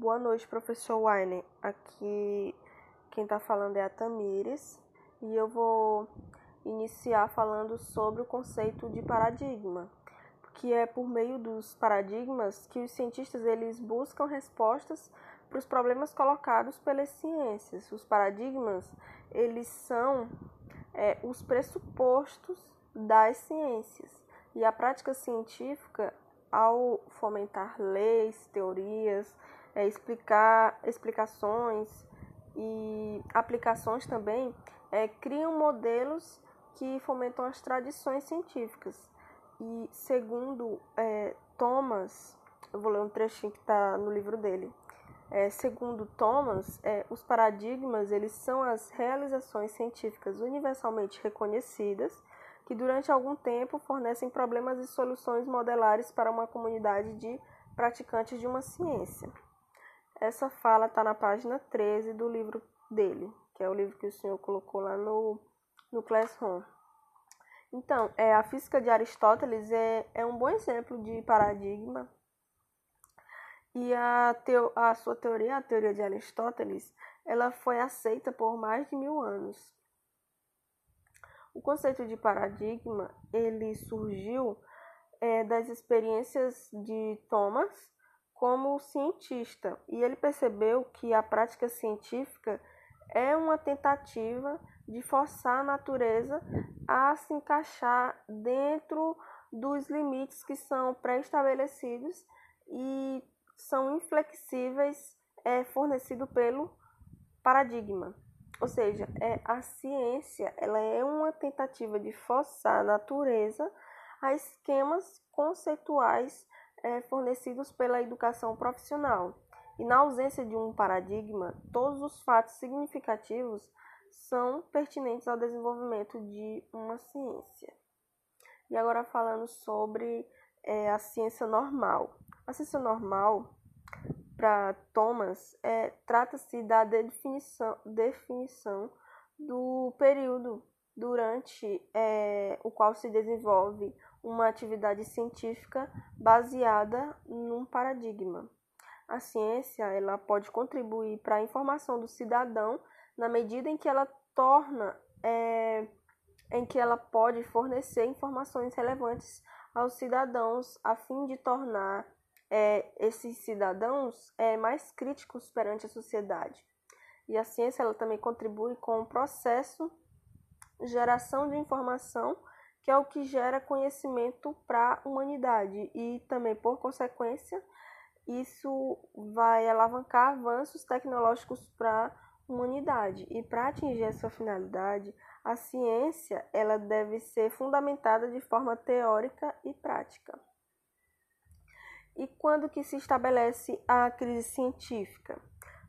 Boa noite, professor Weiner. Aqui quem está falando é a Tamires e eu vou iniciar falando sobre o conceito de paradigma, que é por meio dos paradigmas que os cientistas eles buscam respostas para os problemas colocados pelas ciências. Os paradigmas eles são é, os pressupostos das ciências e a prática científica ao fomentar leis, teorias, é, explicar explicações e aplicações também, é, criam modelos que fomentam as tradições científicas. E segundo é, Thomas, eu vou ler um trechinho que está no livro dele. É, segundo Thomas, é, os paradigmas eles são as realizações científicas universalmente reconhecidas que durante algum tempo fornecem problemas e soluções modelares para uma comunidade de praticantes de uma ciência. Essa fala está na página 13 do livro dele, que é o livro que o senhor colocou lá no, no Classroom. Então, é, a física de Aristóteles é, é um bom exemplo de paradigma. E a, teo, a sua teoria, a teoria de Aristóteles, ela foi aceita por mais de mil anos. O conceito de paradigma ele surgiu é, das experiências de Thomas como cientista e ele percebeu que a prática científica é uma tentativa de forçar a natureza a se encaixar dentro dos limites que são pré-estabelecidos e são inflexíveis é, fornecido pelo paradigma. Ou seja, é, a ciência ela é uma tentativa de forçar a natureza a esquemas conceituais é, fornecidos pela educação profissional. E na ausência de um paradigma, todos os fatos significativos são pertinentes ao desenvolvimento de uma ciência. E agora falando sobre é, a ciência normal. A ciência normal para Thomas, é, trata-se da definição, definição do período durante é, o qual se desenvolve uma atividade científica baseada num paradigma. A ciência ela pode contribuir para a informação do cidadão na medida em que ela torna é, em que ela pode fornecer informações relevantes aos cidadãos a fim de tornar é, esses cidadãos é, mais críticos perante a sociedade. E a ciência ela também contribui com o processo geração de informação, que é o que gera conhecimento para a humanidade e também, por consequência, isso vai alavancar avanços tecnológicos para a humanidade. E para atingir essa finalidade, a ciência ela deve ser fundamentada de forma teórica e prática. E quando que se estabelece a crise científica?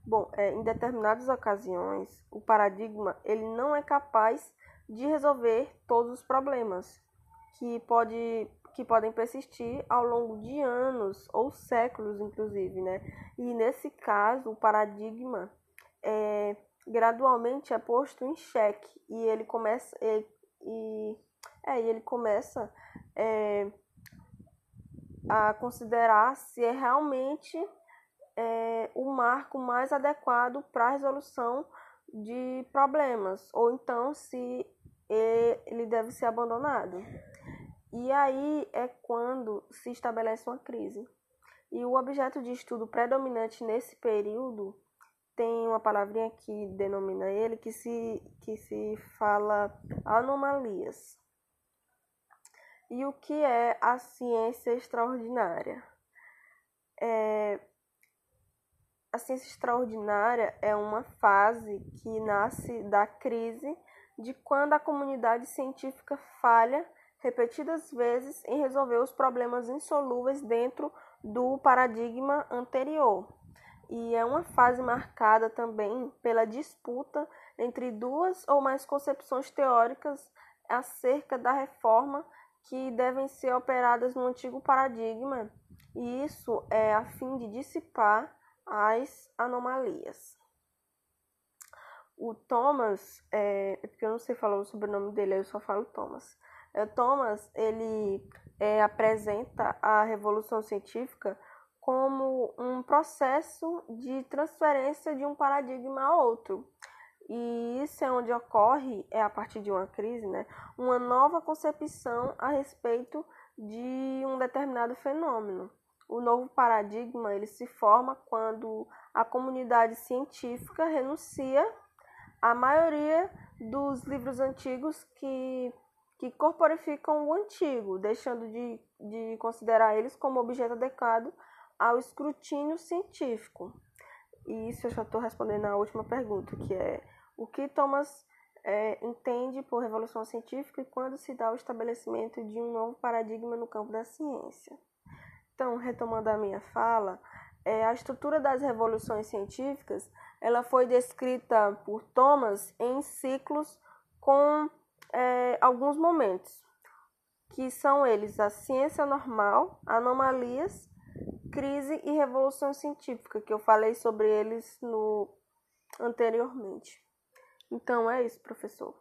Bom, é, em determinadas ocasiões, o paradigma ele não é capaz de resolver todos os problemas que, pode, que podem persistir ao longo de anos ou séculos, inclusive, né? E nesse caso, o paradigma é, gradualmente é posto em xeque e ele começa e, e é, ele começa é, a considerar se é realmente é, o marco mais adequado para a resolução de problemas, ou então se ele deve ser abandonado. E aí é quando se estabelece uma crise. E o objeto de estudo predominante nesse período tem uma palavrinha que denomina ele que se, que se fala anomalias. E o que é a ciência extraordinária? É, a ciência extraordinária é uma fase que nasce da crise de quando a comunidade científica falha repetidas vezes em resolver os problemas insolúveis dentro do paradigma anterior. E é uma fase marcada também pela disputa entre duas ou mais concepções teóricas acerca da reforma que devem ser operadas no antigo paradigma, e isso é a fim de dissipar as anomalias. O Thomas, é, é porque eu não sei falar o sobrenome dele, eu só falo Thomas. É, Thomas, ele é, apresenta a revolução científica como um processo de transferência de um paradigma a outro. E isso é onde ocorre, é a partir de uma crise, né, uma nova concepção a respeito de um determinado fenômeno. O novo paradigma ele se forma quando a comunidade científica renuncia à maioria dos livros antigos que, que corporificam o antigo, deixando de, de considerar eles como objeto adequado ao escrutínio científico. E isso eu já estou respondendo à última pergunta, que é o que Thomas é, entende por revolução científica e quando se dá o estabelecimento de um novo paradigma no campo da ciência. Então, retomando a minha fala, é, a estrutura das revoluções científicas ela foi descrita por Thomas em ciclos com é, alguns momentos, que são eles a ciência normal, anomalias, crise e revolução científica, que eu falei sobre eles no anteriormente. Então é isso, professor.